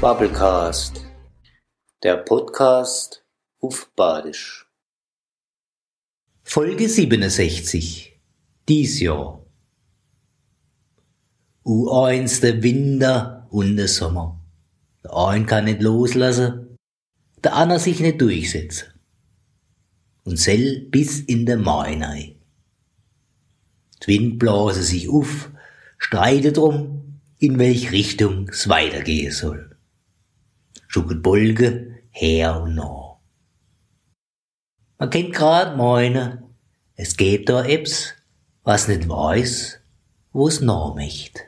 Bubblecast, der Podcast auf Badisch. Folge 67. Dies Jahr. U1 der Winter und der Sommer. Der ein kann nicht loslassen, der andere sich nicht durchsetzen. Und sell bis in der Mai rein. Die Wind blase sich auf, streitet drum, in welch Richtung es weitergehen soll schucket Bolge her und nach. Man kennt grad meine, es gibt da Eps, was nicht weiß, wo's noch möcht.